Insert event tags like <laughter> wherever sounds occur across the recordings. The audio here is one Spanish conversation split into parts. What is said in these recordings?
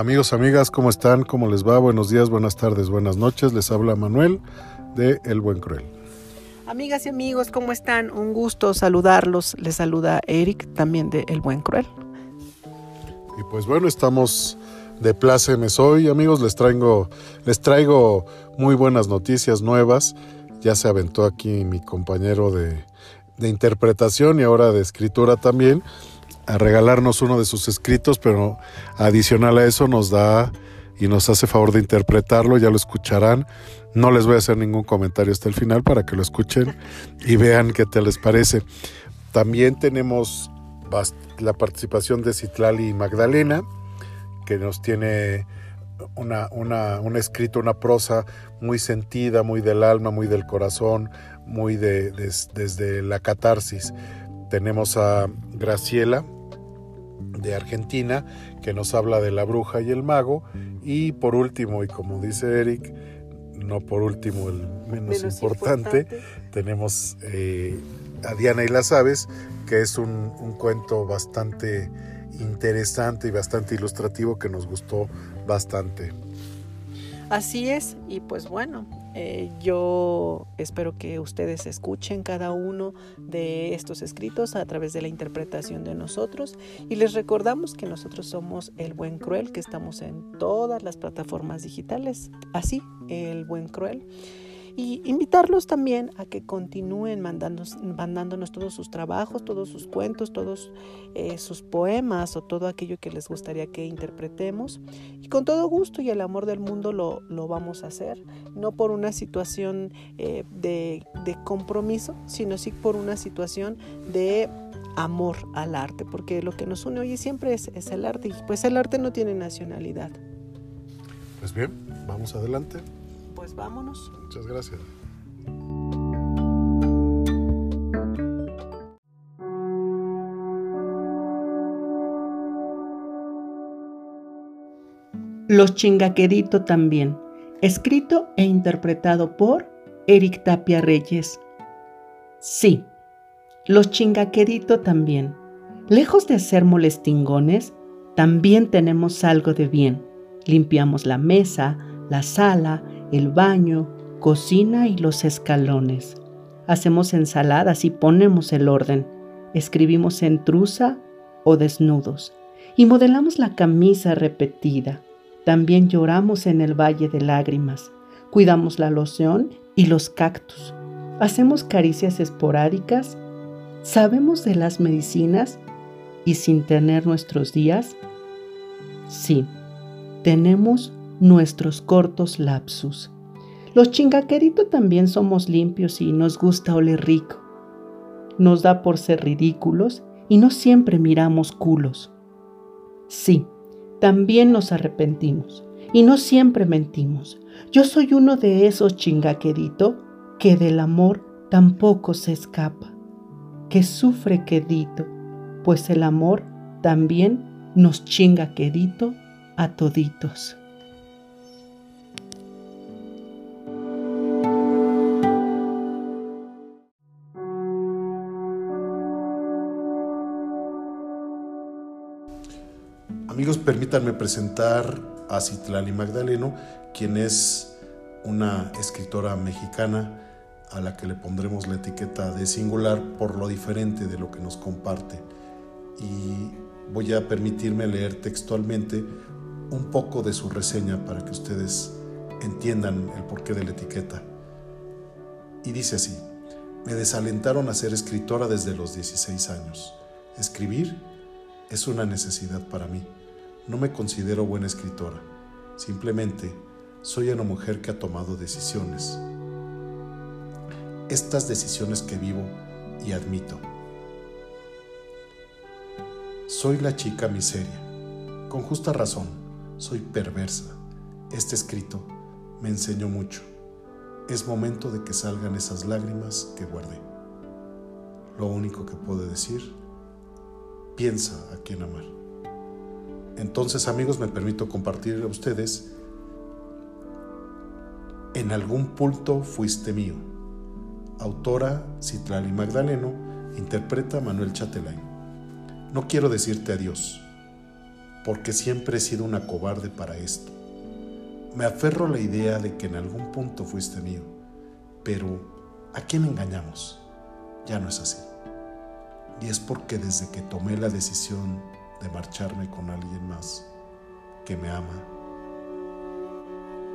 Amigos, amigas, ¿cómo están? ¿Cómo les va? Buenos días, buenas tardes, buenas noches. Les habla Manuel de El Buen Cruel. Amigas y amigos, ¿cómo están? Un gusto saludarlos. Les saluda Eric, también de El Buen Cruel. Y pues bueno, estamos de plácemes hoy, amigos. Les traigo, les traigo muy buenas noticias nuevas. Ya se aventó aquí mi compañero de, de interpretación y ahora de escritura también a regalarnos uno de sus escritos, pero adicional a eso nos da y nos hace favor de interpretarlo, ya lo escucharán. No les voy a hacer ningún comentario hasta el final para que lo escuchen y vean qué te les parece. También tenemos la participación de Citlali y Magdalena, que nos tiene una, una, un escrito, una prosa muy sentida, muy del alma, muy del corazón, muy de, desde la catarsis. Tenemos a Graciela de Argentina que nos habla de la bruja y el mago. Y por último, y como dice Eric, no por último el menos, importante, tenemos eh, a Diana y las aves, que es un, un cuento bastante interesante y bastante ilustrativo que nos gustó bastante. Así es, y pues bueno, eh, yo espero que ustedes escuchen cada uno de estos escritos a través de la interpretación de nosotros. Y les recordamos que nosotros somos El Buen Cruel, que estamos en todas las plataformas digitales, así, El Buen Cruel y invitarlos también a que continúen mandándonos, mandándonos todos sus trabajos, todos sus cuentos, todos eh, sus poemas o todo aquello que les gustaría que interpretemos. Y con todo gusto y el amor del mundo lo, lo vamos a hacer, no por una situación eh, de, de compromiso, sino sí por una situación de amor al arte, porque lo que nos une hoy siempre es, es el arte y pues el arte no tiene nacionalidad. Pues bien, vamos adelante pues vámonos. Muchas gracias. Los Chingaquerito también, escrito e interpretado por Eric Tapia Reyes. Sí, los Chingaquerito también. Lejos de ser molestingones, también tenemos algo de bien. Limpiamos la mesa, la sala, el baño, cocina y los escalones. Hacemos ensaladas y ponemos el orden. Escribimos en truza o desnudos. Y modelamos la camisa repetida. También lloramos en el valle de lágrimas. Cuidamos la loción y los cactus. Hacemos caricias esporádicas. Sabemos de las medicinas y sin tener nuestros días. Sí, tenemos nuestros cortos lapsus. Los chingaqueritos también somos limpios y nos gusta oler rico. Nos da por ser ridículos y no siempre miramos culos. Sí, también nos arrepentimos y no siempre mentimos. Yo soy uno de esos chingaquerito que del amor tampoco se escapa, que sufre quedito, pues el amor también nos chinga quedito a toditos. Amigos, permítanme presentar a Citlali Magdaleno, quien es una escritora mexicana a la que le pondremos la etiqueta de singular por lo diferente de lo que nos comparte. Y voy a permitirme leer textualmente un poco de su reseña para que ustedes entiendan el porqué de la etiqueta. Y dice así, me desalentaron a ser escritora desde los 16 años. Escribir es una necesidad para mí. No me considero buena escritora, simplemente soy una mujer que ha tomado decisiones. Estas decisiones que vivo y admito. Soy la chica miseria. Con justa razón, soy perversa. Este escrito me enseñó mucho. Es momento de que salgan esas lágrimas que guardé. Lo único que puedo decir, piensa a quién amar. Entonces, amigos, me permito compartir a ustedes. En algún punto fuiste mío. Autora Citlali Magdaleno, interpreta Manuel Chatelain. No quiero decirte adiós. porque siempre he sido una cobarde para esto. Me aferro a la idea de que en algún punto fuiste mío, pero ¿a quién engañamos? Ya no es así. Y es porque desde que tomé la decisión de marcharme con alguien más que me ama,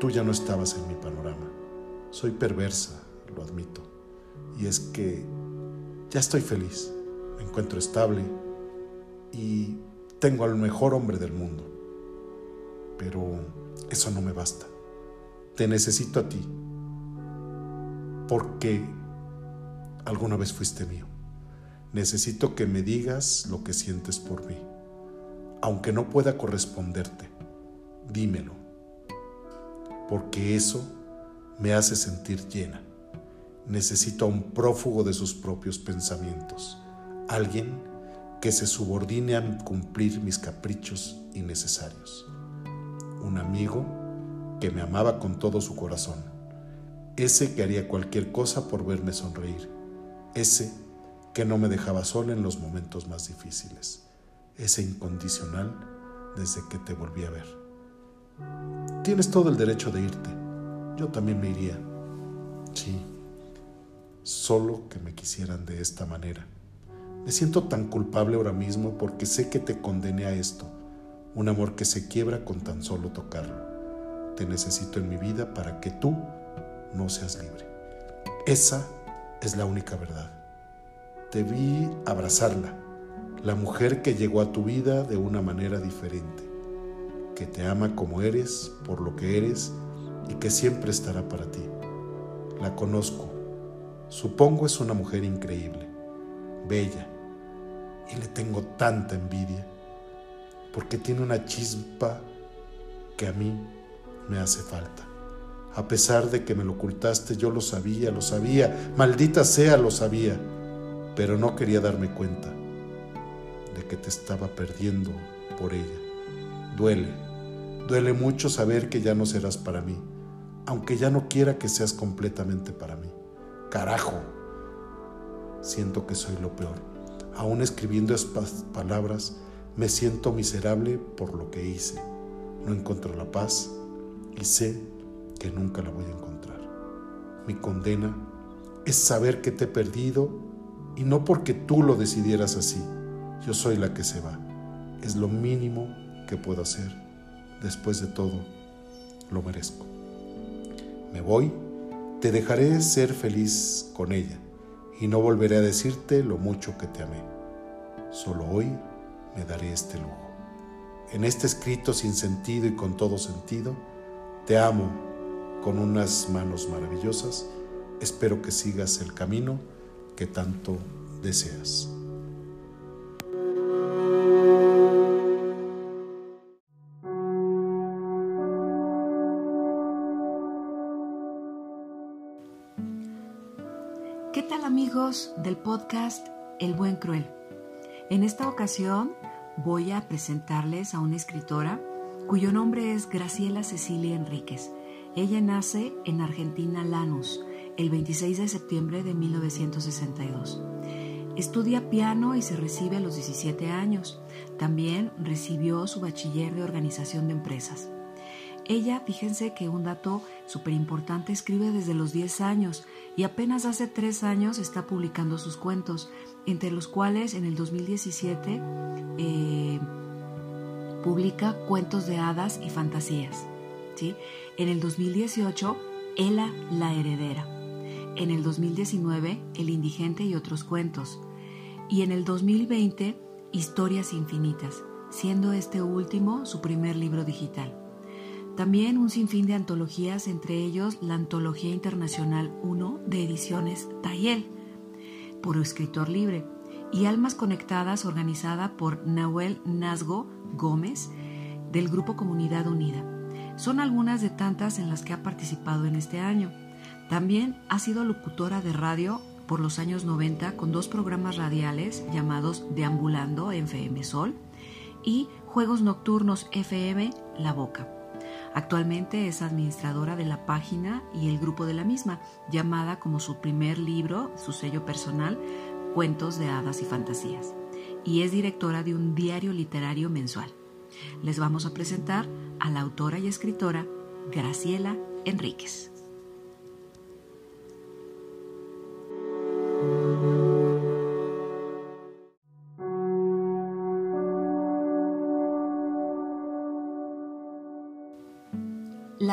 tú ya no estabas en mi panorama. Soy perversa, lo admito. Y es que ya estoy feliz, me encuentro estable y tengo al mejor hombre del mundo. Pero eso no me basta. Te necesito a ti. Porque alguna vez fuiste mío. Necesito que me digas lo que sientes por mí. Aunque no pueda corresponderte, dímelo. Porque eso me hace sentir llena. Necesito a un prófugo de sus propios pensamientos. Alguien que se subordine a cumplir mis caprichos innecesarios. Un amigo que me amaba con todo su corazón. Ese que haría cualquier cosa por verme sonreír. Ese que no me dejaba sola en los momentos más difíciles, ese incondicional desde que te volví a ver. Tienes todo el derecho de irte, yo también me iría. Sí, solo que me quisieran de esta manera. Me siento tan culpable ahora mismo porque sé que te condené a esto, un amor que se quiebra con tan solo tocarlo. Te necesito en mi vida para que tú no seas libre. Esa es la única verdad te vi abrazarla, la mujer que llegó a tu vida de una manera diferente, que te ama como eres, por lo que eres y que siempre estará para ti. La conozco, supongo es una mujer increíble, bella, y le tengo tanta envidia, porque tiene una chispa que a mí me hace falta. A pesar de que me lo ocultaste, yo lo sabía, lo sabía, maldita sea, lo sabía pero no quería darme cuenta que te estaba perdiendo por ella. Duele, duele mucho saber que ya no serás para mí, aunque ya no quiera que seas completamente para mí. Carajo, siento que soy lo peor. Aún escribiendo estas palabras, me siento miserable por lo que hice. No encuentro la paz y sé que nunca la voy a encontrar. Mi condena es saber que te he perdido y no porque tú lo decidieras así. Yo soy la que se va. Es lo mínimo que puedo hacer. Después de todo, lo merezco. Me voy, te dejaré ser feliz con ella y no volveré a decirte lo mucho que te amé. Solo hoy me daré este lujo. En este escrito sin sentido y con todo sentido, te amo con unas manos maravillosas. Espero que sigas el camino que tanto deseas. Del podcast El Buen Cruel? En esta ocasión voy a presentarles a una escritora cuyo nombre es Graciela Cecilia Enríquez. Ella nace en Argentina, Lanús, el 26 de septiembre de 1962. Estudia piano y se recibe a los 17 años. También recibió su bachiller de organización de empresas. Ella, fíjense que un dato súper importante, escribe desde los 10 años y apenas hace 3 años está publicando sus cuentos, entre los cuales en el 2017 eh, publica Cuentos de Hadas y Fantasías. ¿sí? En el 2018, Ella la Heredera en el 2019 El indigente y otros cuentos, y en el 2020 Historias infinitas, siendo este último su primer libro digital. También un sinfín de antologías, entre ellos la Antología Internacional 1 de Ediciones Tayel, por escritor libre, y Almas Conectadas organizada por Nahuel Nazgo Gómez del Grupo Comunidad Unida. Son algunas de tantas en las que ha participado en este año. También ha sido locutora de radio por los años 90 con dos programas radiales llamados Deambulando FM Sol y Juegos Nocturnos FM La Boca. Actualmente es administradora de la página y el grupo de la misma, llamada como su primer libro, su sello personal, Cuentos de Hadas y Fantasías, y es directora de un diario literario mensual. Les vamos a presentar a la autora y escritora Graciela Enríquez.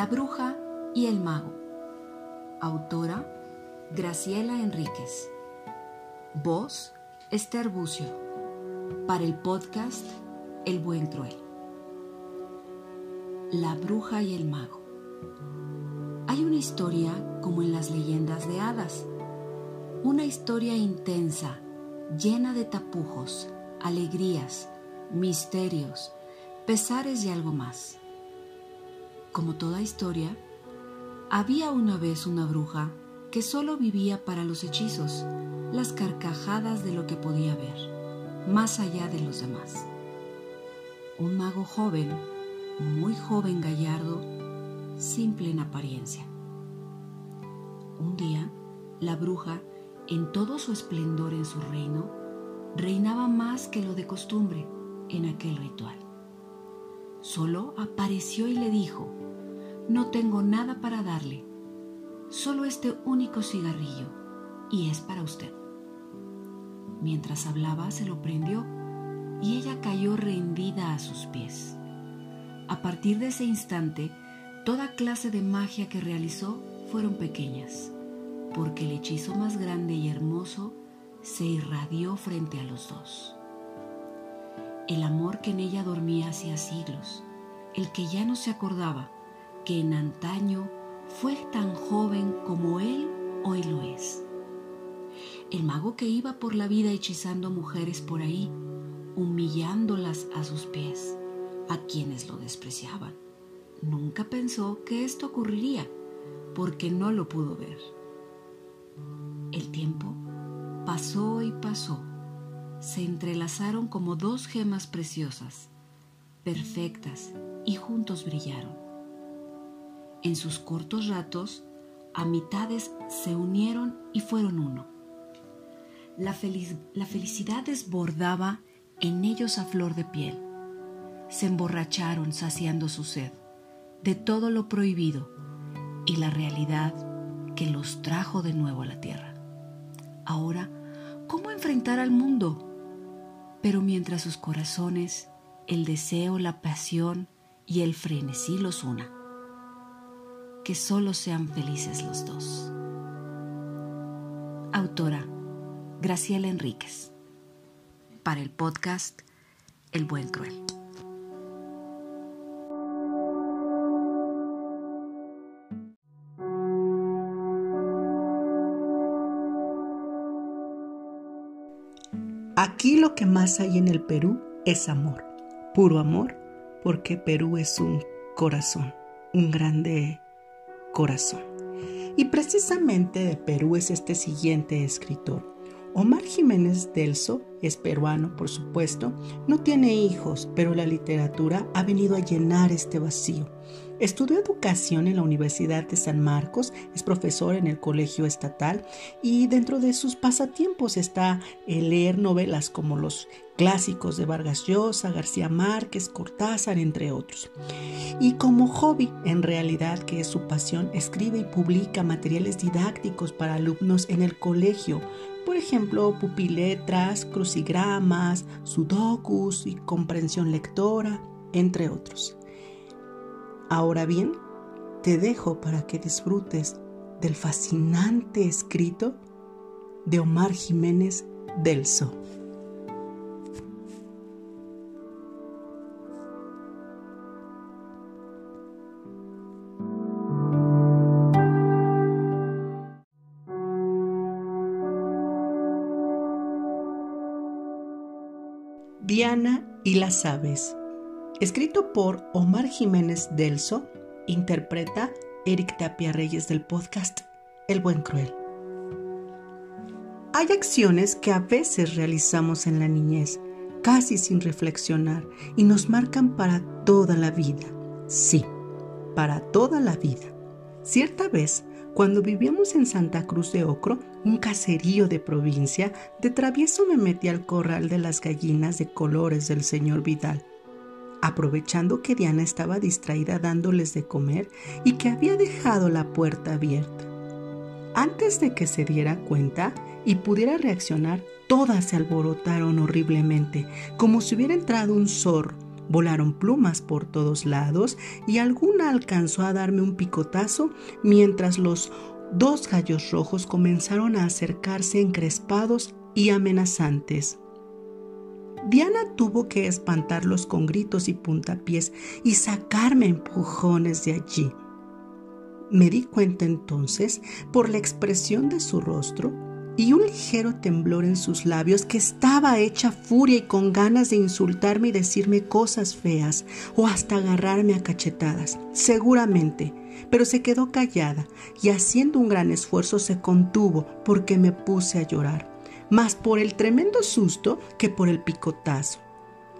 La bruja y el mago. Autora Graciela Enríquez. Voz Esther Bucio. Para el podcast El Buen Cruel. La bruja y el mago. Hay una historia como en las leyendas de hadas. Una historia intensa, llena de tapujos, alegrías, misterios, pesares y algo más. Como toda historia, había una vez una bruja que solo vivía para los hechizos, las carcajadas de lo que podía ver, más allá de los demás. Un mago joven, muy joven gallardo, simple en apariencia. Un día, la bruja, en todo su esplendor en su reino, reinaba más que lo de costumbre en aquel ritual. Solo apareció y le dijo, no tengo nada para darle, solo este único cigarrillo, y es para usted. Mientras hablaba se lo prendió y ella cayó rendida a sus pies. A partir de ese instante, toda clase de magia que realizó fueron pequeñas, porque el hechizo más grande y hermoso se irradió frente a los dos. El amor que en ella dormía hacía siglos, el que ya no se acordaba que en antaño fue tan joven como él hoy lo es. El mago que iba por la vida hechizando mujeres por ahí, humillándolas a sus pies, a quienes lo despreciaban. Nunca pensó que esto ocurriría, porque no lo pudo ver. El tiempo pasó y pasó. Se entrelazaron como dos gemas preciosas, perfectas, y juntos brillaron. En sus cortos ratos, a mitades se unieron y fueron uno. La, la, felicidad desbordaba en ellos a flor de piel. Se emborracharon saciando su sed de todo lo prohibido y la realidad que los trajo de nuevo a la tierra. Ahora, ¿cómo enfrentar al mundo? Pero mientras sus corazones, el deseo, la pasión y el frenesí los una que solo sean felices los dos. Autora Graciela Enríquez. Para el podcast El Buen Cruel. Aquí lo que más hay en el Perú es amor, puro amor, porque Perú es un corazón, un grande corazón. Y precisamente de Perú es este siguiente escritor. Omar Jiménez Delso es peruano, por supuesto, no tiene hijos, pero la literatura ha venido a llenar este vacío. Estudió educación en la Universidad de San Marcos, es profesor en el Colegio Estatal y dentro de sus pasatiempos está el leer novelas como los clásicos de Vargas Llosa, García Márquez, Cortázar, entre otros. Y como hobby, en realidad que es su pasión, escribe y publica materiales didácticos para alumnos en el colegio, por ejemplo, pupiletras, crucigramas, sudokus y comprensión lectora, entre otros. Ahora bien, te dejo para que disfrutes del fascinante escrito de Omar Jiménez Delso. Diana y las aves. Escrito por Omar Jiménez Delso, interpreta Eric Tapia Reyes del podcast El Buen Cruel. Hay acciones que a veces realizamos en la niñez, casi sin reflexionar, y nos marcan para toda la vida. Sí, para toda la vida. Cierta vez, cuando vivíamos en Santa Cruz de Ocro, un caserío de provincia, de travieso me metí al corral de las gallinas de colores del señor Vidal aprovechando que Diana estaba distraída dándoles de comer y que había dejado la puerta abierta. Antes de que se diera cuenta y pudiera reaccionar, todas se alborotaron horriblemente, como si hubiera entrado un zorro. Volaron plumas por todos lados y alguna alcanzó a darme un picotazo mientras los dos gallos rojos comenzaron a acercarse encrespados y amenazantes. Diana tuvo que espantarlos con gritos y puntapiés y sacarme empujones de allí. Me di cuenta entonces, por la expresión de su rostro y un ligero temblor en sus labios, que estaba hecha furia y con ganas de insultarme y decirme cosas feas o hasta agarrarme a cachetadas, seguramente, pero se quedó callada y haciendo un gran esfuerzo se contuvo porque me puse a llorar más por el tremendo susto que por el picotazo.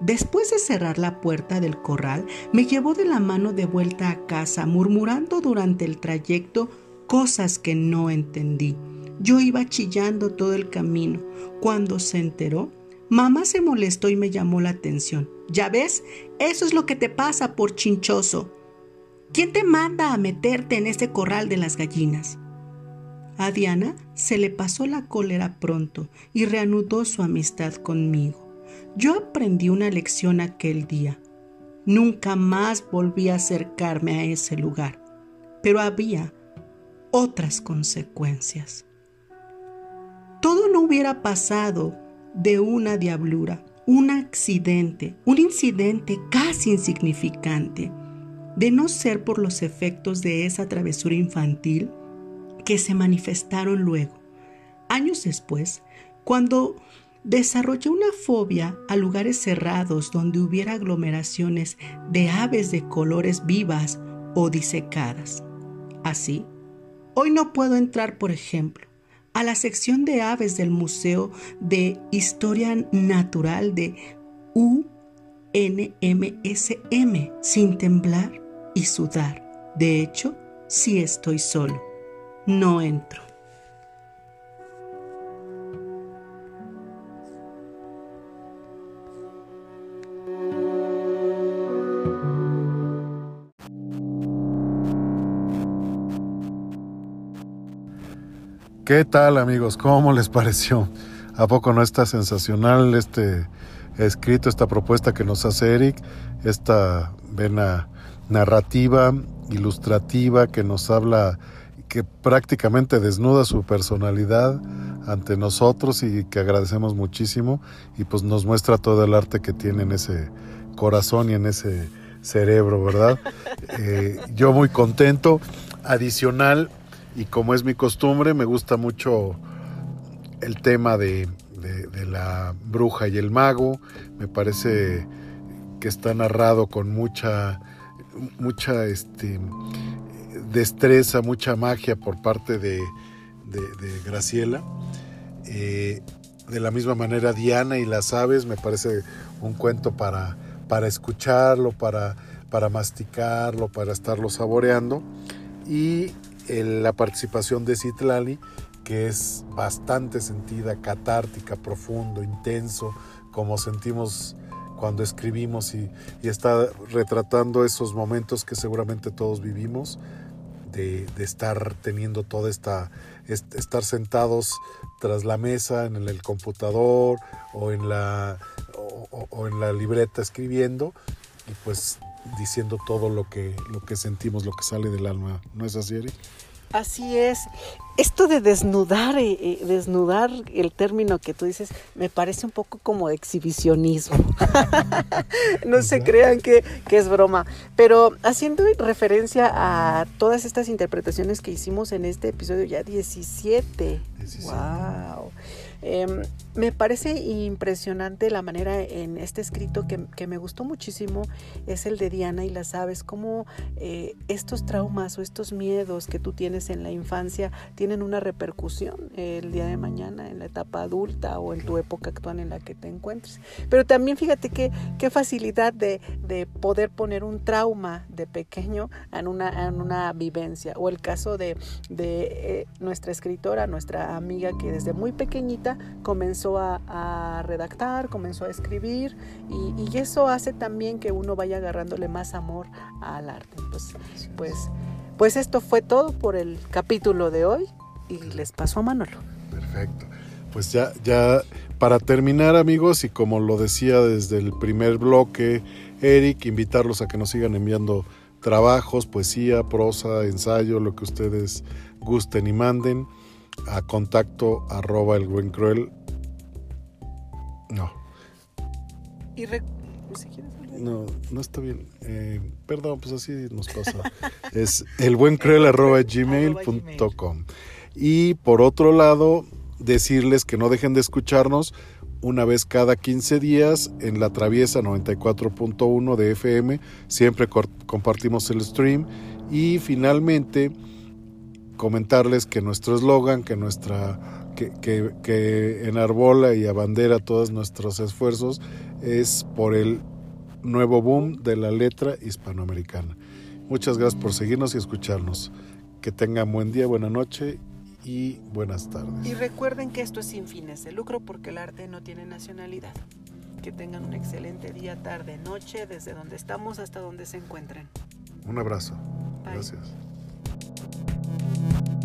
Después de cerrar la puerta del corral, me llevó de la mano de vuelta a casa, murmurando durante el trayecto cosas que no entendí. Yo iba chillando todo el camino. Cuando se enteró, mamá se molestó y me llamó la atención. Ya ves, eso es lo que te pasa por chinchoso. ¿Quién te manda a meterte en ese corral de las gallinas? A Diana se le pasó la cólera pronto y reanudó su amistad conmigo. Yo aprendí una lección aquel día. Nunca más volví a acercarme a ese lugar, pero había otras consecuencias. Todo no hubiera pasado de una diablura, un accidente, un incidente casi insignificante, de no ser por los efectos de esa travesura infantil que se manifestaron luego. Años después, cuando desarrollé una fobia a lugares cerrados donde hubiera aglomeraciones de aves de colores vivas o disecadas. Así, hoy no puedo entrar, por ejemplo, a la sección de aves del Museo de Historia Natural de UNMSM sin temblar y sudar. De hecho, sí estoy solo no entro. ¿Qué tal amigos? ¿Cómo les pareció? ¿A poco no está sensacional este escrito, esta propuesta que nos hace Eric, esta vena narrativa, ilustrativa que nos habla que prácticamente desnuda su personalidad ante nosotros y que agradecemos muchísimo y pues nos muestra todo el arte que tiene en ese corazón y en ese cerebro, ¿verdad? <laughs> Eh, yo muy contento. Adicional, y como es mi costumbre, me gusta mucho el tema de, de la bruja y el mago. Me parece que está narrado con mucha, mucha, este, destreza, mucha magia por parte de, Graciela. Eh, de la misma manera, Diana y las aves me parece un cuento para, para escucharlo, para, para masticarlo, para estarlo saboreando. Y la participación de Citlali, que es bastante sentida, catártica, profundo, intenso, como sentimos cuando escribimos y, y, está retratando esos momentos que seguramente todos vivimos de, estar teniendo toda esta, estar sentados tras la mesa en el, computador o en la, o, en la libreta escribiendo y pues diciendo todo lo que, lo que sentimos, lo que sale del alma. ¿No es así, Eric? Así es. Esto de desnudar, eh, eh, desnudar el término que tú dices, me parece un poco como exhibicionismo. <laughs> no se crean que, es broma. Pero haciendo referencia a todas estas interpretaciones que hicimos en este episodio ya 17. 17. ¡Wow! Em, me parece impresionante la manera en este escrito que, me gustó muchísimo, es el de Diana y las aves, cómo eh, estos traumas o estos miedos que tú tienes en la infancia tienen una repercusión el día de mañana en la etapa adulta o en tu época actual en la que te encuentres. Pero también fíjate qué, qué facilidad de, poder poner un trauma de pequeño en una, en una vivencia. O el caso de, de eh, nuestra escritora, nuestra amiga que desde muy pequeñita comenzó a, redactar, comenzó a escribir y, y, eso hace también que uno vaya agarrándole más amor al arte. Pues, pues, pues esto fue todo por el capítulo de hoy y les paso a Manolo. Perfecto. Pues ya, ya para terminar amigos y como lo decía desde el primer bloque, Eric, invitarlos a que nos sigan enviando trabajos, poesía, prosa, ensayo, lo que ustedes gusten y manden a contacto arroba el buen cruel. No. Y no, no está bien. Eh, perdón, pues así nos pasa. <laughs> es el buen cruel arroba gmail.com. Y por otro lado, decirles que no dejen de escucharnos una vez cada 15 días en la Traviesa 94.1 de FM. Siempre compartimos el stream. Y finalmente, comentarles que nuestro eslogan, que nuestra que, que, que, enarbola y abandera todos nuestros esfuerzos es por el nuevo boom de la letra hispanoamericana. Muchas gracias por seguirnos y escucharnos. Que tengan buen día, buena noche y buenas tardes. Y recuerden que esto es sin fines de lucro porque el arte no tiene nacionalidad. Que tengan un excelente día, tarde, noche, desde donde estamos hasta donde se encuentren. Un abrazo. Gracias. Thank you.